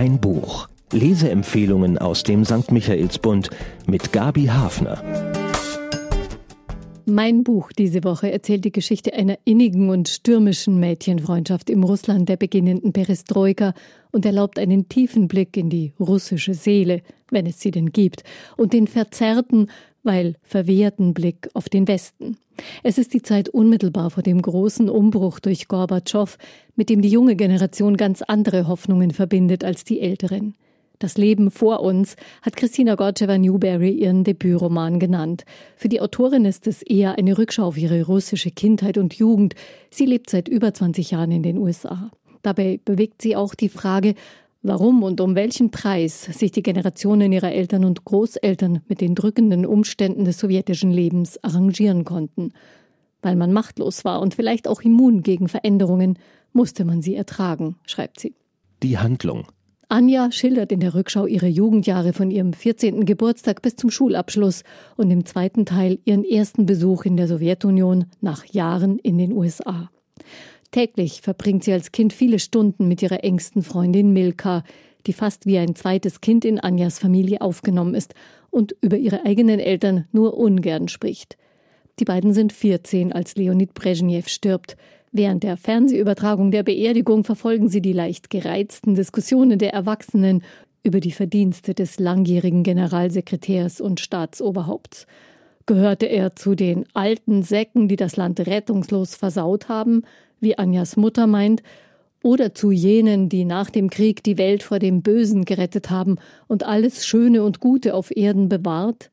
Ein Buch. Leseempfehlungen aus dem St. Michaelsbund mit Gabi Hafner. Mein Buch diese Woche erzählt die Geschichte einer innigen und stürmischen Mädchenfreundschaft im Russland der beginnenden Perestroika und erlaubt einen tiefen Blick in die russische Seele, wenn es sie denn gibt, und den verzerrten, weil verwehrten Blick auf den Westen. Es ist die Zeit unmittelbar vor dem großen Umbruch durch Gorbatschow, mit dem die junge Generation ganz andere Hoffnungen verbindet als die älteren. Das Leben vor uns hat Christina Gorcheva-Newberry ihren Debütroman genannt. Für die Autorin ist es eher eine Rückschau auf ihre russische Kindheit und Jugend. Sie lebt seit über 20 Jahren in den USA. Dabei bewegt sie auch die Frage, warum und um welchen Preis sich die Generationen ihrer Eltern und Großeltern mit den drückenden Umständen des sowjetischen Lebens arrangieren konnten. Weil man machtlos war und vielleicht auch immun gegen Veränderungen, musste man sie ertragen, schreibt sie. Die Handlung. Anja schildert in der Rückschau ihre Jugendjahre von ihrem 14. Geburtstag bis zum Schulabschluss und im zweiten Teil ihren ersten Besuch in der Sowjetunion nach Jahren in den USA. Täglich verbringt sie als Kind viele Stunden mit ihrer engsten Freundin Milka, die fast wie ein zweites Kind in Anjas Familie aufgenommen ist und über ihre eigenen Eltern nur ungern spricht. Die beiden sind 14, als Leonid Brezhnev stirbt. Während der Fernsehübertragung der Beerdigung verfolgen sie die leicht gereizten Diskussionen der Erwachsenen über die Verdienste des langjährigen Generalsekretärs und Staatsoberhaupts. Gehörte er zu den alten Säcken, die das Land rettungslos versaut haben, wie Anjas Mutter meint, oder zu jenen, die nach dem Krieg die Welt vor dem Bösen gerettet haben und alles Schöne und Gute auf Erden bewahrt?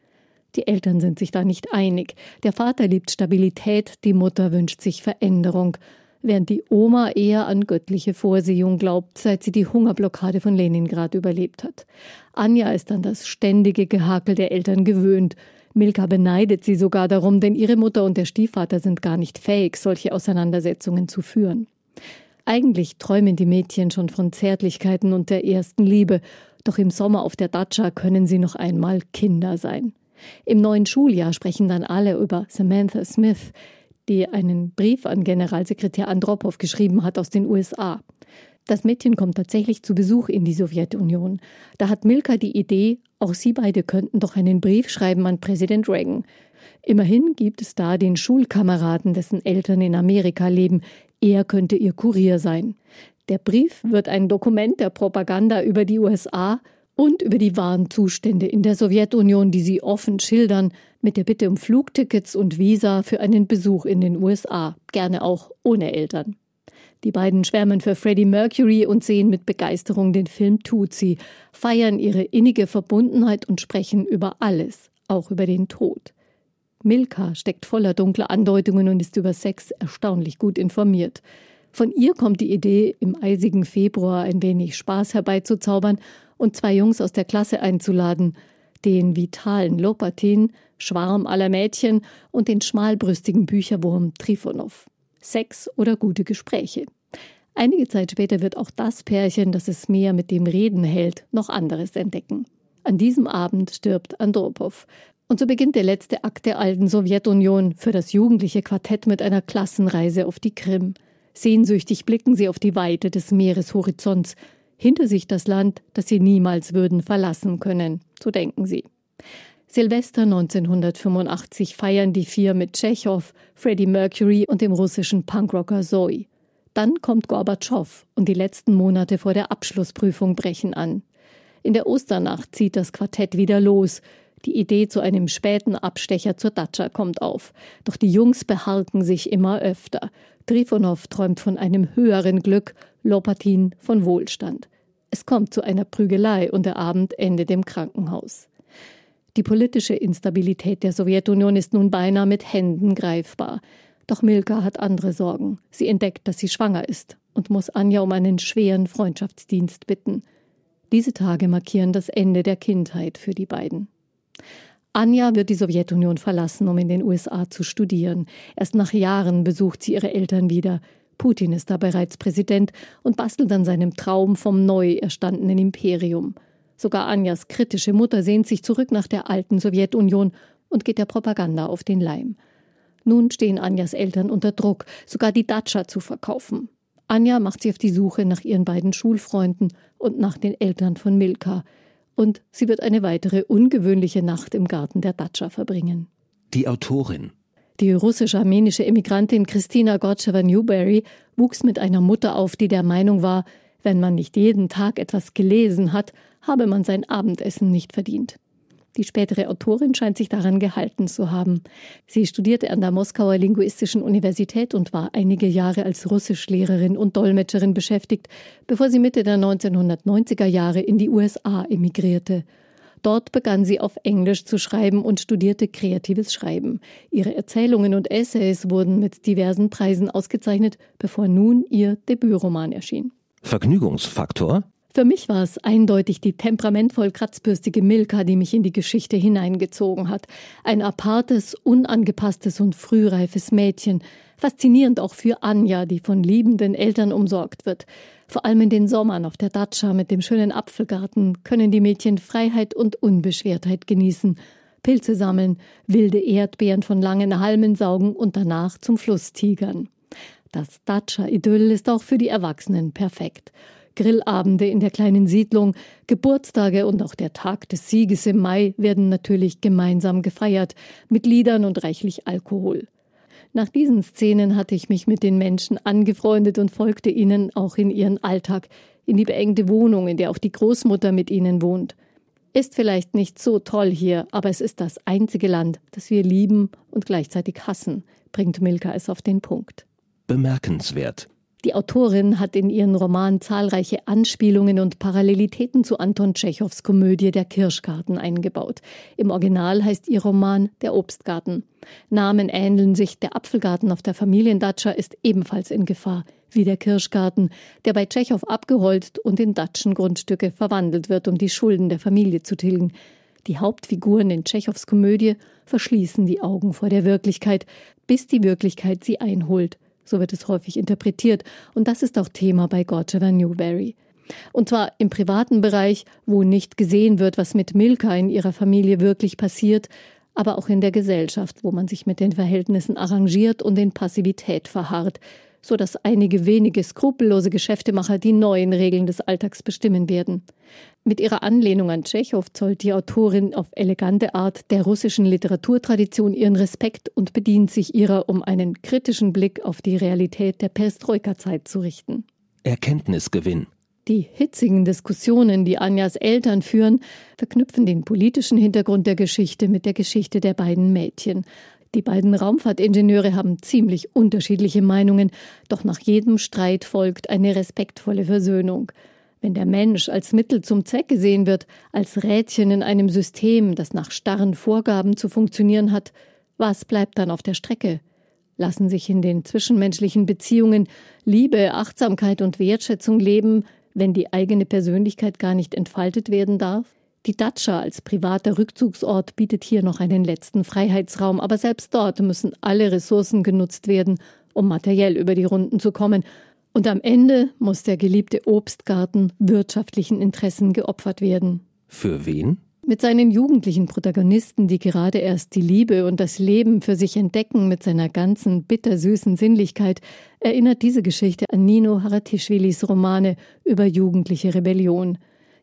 Die Eltern sind sich da nicht einig. Der Vater liebt Stabilität, die Mutter wünscht sich Veränderung, während die Oma eher an göttliche Vorsehung glaubt, seit sie die Hungerblockade von Leningrad überlebt hat. Anja ist an das ständige Gehakel der Eltern gewöhnt. Milka beneidet sie sogar darum, denn ihre Mutter und der Stiefvater sind gar nicht fähig, solche Auseinandersetzungen zu führen. Eigentlich träumen die Mädchen schon von Zärtlichkeiten und der ersten Liebe, doch im Sommer auf der Datscha können sie noch einmal Kinder sein. Im neuen Schuljahr sprechen dann alle über Samantha Smith, die einen Brief an Generalsekretär Andropow geschrieben hat aus den USA. Das Mädchen kommt tatsächlich zu Besuch in die Sowjetunion. Da hat Milka die Idee, auch sie beide könnten doch einen Brief schreiben an Präsident Reagan. Immerhin gibt es da den Schulkameraden, dessen Eltern in Amerika leben. Er könnte ihr Kurier sein. Der Brief wird ein Dokument der Propaganda über die USA und über die wahren Zustände in der Sowjetunion, die sie offen schildern, mit der Bitte um Flugtickets und Visa für einen Besuch in den USA, gerne auch ohne Eltern. Die beiden schwärmen für Freddie Mercury und sehen mit Begeisterung den Film Tutsi, feiern ihre innige Verbundenheit und sprechen über alles, auch über den Tod. Milka steckt voller dunkler Andeutungen und ist über Sex erstaunlich gut informiert. Von ihr kommt die Idee, im eisigen Februar ein wenig Spaß herbeizuzaubern und zwei Jungs aus der Klasse einzuladen, den vitalen Lopatin, Schwarm aller Mädchen und den schmalbrüstigen Bücherwurm Trifonov. Sex oder gute Gespräche. Einige Zeit später wird auch das Pärchen, das es mehr mit dem Reden hält, noch anderes entdecken. An diesem Abend stirbt Andropow. Und so beginnt der letzte Akt der alten Sowjetunion für das jugendliche Quartett mit einer Klassenreise auf die Krim. Sehnsüchtig blicken sie auf die Weite des Meereshorizonts, hinter sich das Land, das sie niemals würden verlassen können, so denken sie. Silvester 1985 feiern die vier mit Tschechow, Freddie Mercury und dem russischen Punkrocker Zoe. Dann kommt Gorbatschow und die letzten Monate vor der Abschlussprüfung brechen an. In der Osternacht zieht das Quartett wieder los. Die Idee zu einem späten Abstecher zur Datscha kommt auf. Doch die Jungs beharken sich immer öfter. Trifonow träumt von einem höheren Glück, Lopatin von Wohlstand. Es kommt zu einer Prügelei und der Abend endet im Krankenhaus. Die politische Instabilität der Sowjetunion ist nun beinahe mit Händen greifbar. Doch Milka hat andere Sorgen. Sie entdeckt, dass sie schwanger ist und muss Anja um einen schweren Freundschaftsdienst bitten. Diese Tage markieren das Ende der Kindheit für die beiden. Anja wird die Sowjetunion verlassen, um in den USA zu studieren. Erst nach Jahren besucht sie ihre Eltern wieder. Putin ist da bereits Präsident und bastelt an seinem Traum vom neu erstandenen Imperium. Sogar Anjas kritische Mutter sehnt sich zurück nach der alten Sowjetunion und geht der Propaganda auf den Leim. Nun stehen Anjas Eltern unter Druck, sogar die Datscha zu verkaufen. Anja macht sich auf die Suche nach ihren beiden Schulfreunden, und nach den Eltern von Milka. Und sie wird eine weitere ungewöhnliche Nacht im Garten der Datscha verbringen. Die Autorin. Die russisch-armenische Emigrantin Christina Gorcheva-Newberry wuchs mit einer Mutter auf, die der Meinung war, wenn man nicht jeden Tag etwas gelesen hat, habe man sein Abendessen nicht verdient. Die spätere Autorin scheint sich daran gehalten zu haben. Sie studierte an der Moskauer Linguistischen Universität und war einige Jahre als Russischlehrerin und Dolmetscherin beschäftigt, bevor sie Mitte der 1990er Jahre in die USA emigrierte. Dort begann sie auf Englisch zu schreiben und studierte kreatives Schreiben. Ihre Erzählungen und Essays wurden mit diversen Preisen ausgezeichnet, bevor nun ihr Debütroman erschien. Vergnügungsfaktor? Für mich war es eindeutig die temperamentvoll kratzbürstige Milka, die mich in die Geschichte hineingezogen hat. Ein apartes, unangepasstes und frühreifes Mädchen. Faszinierend auch für Anja, die von liebenden Eltern umsorgt wird. Vor allem in den Sommern auf der Datscha mit dem schönen Apfelgarten können die Mädchen Freiheit und Unbeschwertheit genießen. Pilze sammeln, wilde Erdbeeren von langen Halmen saugen und danach zum Fluss tigern. Das Datscha-Idyll ist auch für die Erwachsenen perfekt. Grillabende in der kleinen Siedlung, Geburtstage und auch der Tag des Sieges im Mai werden natürlich gemeinsam gefeiert, mit Liedern und reichlich Alkohol. Nach diesen Szenen hatte ich mich mit den Menschen angefreundet und folgte ihnen auch in ihren Alltag, in die beengte Wohnung, in der auch die Großmutter mit ihnen wohnt. Ist vielleicht nicht so toll hier, aber es ist das einzige Land, das wir lieben und gleichzeitig hassen, bringt Milka es auf den Punkt. Bemerkenswert. Die Autorin hat in ihren Roman zahlreiche Anspielungen und Parallelitäten zu Anton Tschechows Komödie Der Kirschgarten eingebaut. Im Original heißt ihr Roman Der Obstgarten. Namen ähneln sich, der Apfelgarten auf der Familiendatscha ist ebenfalls in Gefahr, wie der Kirschgarten, der bei Tschechow abgeholzt und in Datschengrundstücke verwandelt wird, um die Schulden der Familie zu tilgen. Die Hauptfiguren in Tschechows Komödie verschließen die Augen vor der Wirklichkeit, bis die Wirklichkeit sie einholt. So wird es häufig interpretiert. Und das ist auch Thema bei Gorcheva Newberry. Und zwar im privaten Bereich, wo nicht gesehen wird, was mit Milka in ihrer Familie wirklich passiert, aber auch in der Gesellschaft, wo man sich mit den Verhältnissen arrangiert und in Passivität verharrt, so dass einige wenige skrupellose Geschäftemacher die neuen Regeln des Alltags bestimmen werden. Mit ihrer Anlehnung an Tschechow zollt die Autorin auf elegante Art der russischen Literaturtradition ihren Respekt und bedient sich ihrer, um einen kritischen Blick auf die Realität der Perestroika-Zeit zu richten. Erkenntnisgewinn. Die hitzigen Diskussionen, die Anjas Eltern führen, verknüpfen den politischen Hintergrund der Geschichte mit der Geschichte der beiden Mädchen. Die beiden Raumfahrtingenieure haben ziemlich unterschiedliche Meinungen, doch nach jedem Streit folgt eine respektvolle Versöhnung. Wenn der Mensch als Mittel zum Zweck gesehen wird, als Rädchen in einem System, das nach starren Vorgaben zu funktionieren hat, was bleibt dann auf der Strecke? Lassen sich in den zwischenmenschlichen Beziehungen Liebe, Achtsamkeit und Wertschätzung leben, wenn die eigene Persönlichkeit gar nicht entfaltet werden darf? Die Datscha als privater Rückzugsort bietet hier noch einen letzten Freiheitsraum, aber selbst dort müssen alle Ressourcen genutzt werden, um materiell über die Runden zu kommen. Und am Ende muss der geliebte Obstgarten wirtschaftlichen Interessen geopfert werden. Für wen? Mit seinen jugendlichen Protagonisten, die gerade erst die Liebe und das Leben für sich entdecken mit seiner ganzen bittersüßen Sinnlichkeit, erinnert diese Geschichte an Nino Haratischvilis Romane über jugendliche Rebellion.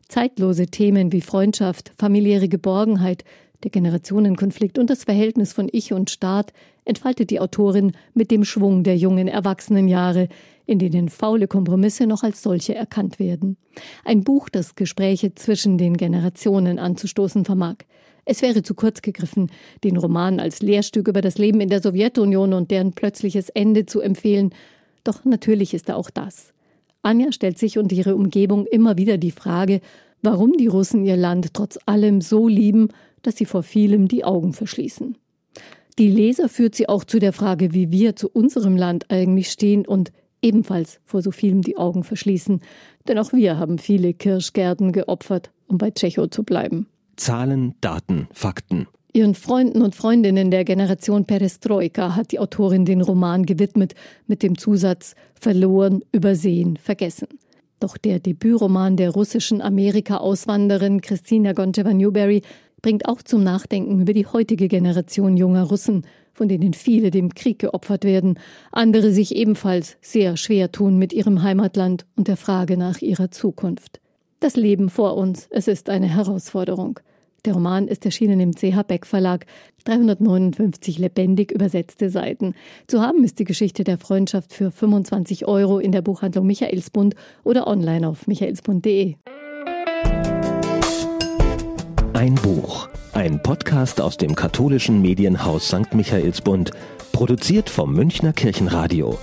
Zeitlose Themen wie Freundschaft, familiäre Geborgenheit, der Generationenkonflikt und das Verhältnis von Ich und Staat entfaltet die Autorin mit dem Schwung der jungen Erwachsenenjahre, in denen faule Kompromisse noch als solche erkannt werden. Ein Buch, das Gespräche zwischen den Generationen anzustoßen vermag. Es wäre zu kurz gegriffen, den Roman als Lehrstück über das Leben in der Sowjetunion und deren plötzliches Ende zu empfehlen. Doch natürlich ist er auch das. Anja stellt sich und ihre Umgebung immer wieder die Frage, warum die Russen ihr Land trotz allem so lieben, dass sie vor vielem die Augen verschließen. Die Leser führt sie auch zu der Frage, wie wir zu unserem Land eigentlich stehen und ebenfalls vor so vielem die Augen verschließen, denn auch wir haben viele Kirschgärten geopfert, um bei Tschechow zu bleiben. Zahlen, Daten, Fakten. Ihren Freunden und Freundinnen der Generation Perestroika hat die Autorin den Roman gewidmet mit dem Zusatz Verloren, übersehen, vergessen. Doch der Debütroman der russischen Amerika-Auswanderin Christina Goncheva-Newberry bringt auch zum Nachdenken über die heutige Generation junger Russen, von denen viele dem Krieg geopfert werden, andere sich ebenfalls sehr schwer tun mit ihrem Heimatland und der Frage nach ihrer Zukunft. Das Leben vor uns, es ist eine Herausforderung. Der Roman ist erschienen im CH Beck Verlag. 359 lebendig übersetzte Seiten. Zu haben ist die Geschichte der Freundschaft für 25 Euro in der Buchhandlung Michaelsbund oder online auf michaelsbund.de. Ein Buch. Ein Podcast aus dem katholischen Medienhaus St. Michaelsbund. Produziert vom Münchner Kirchenradio.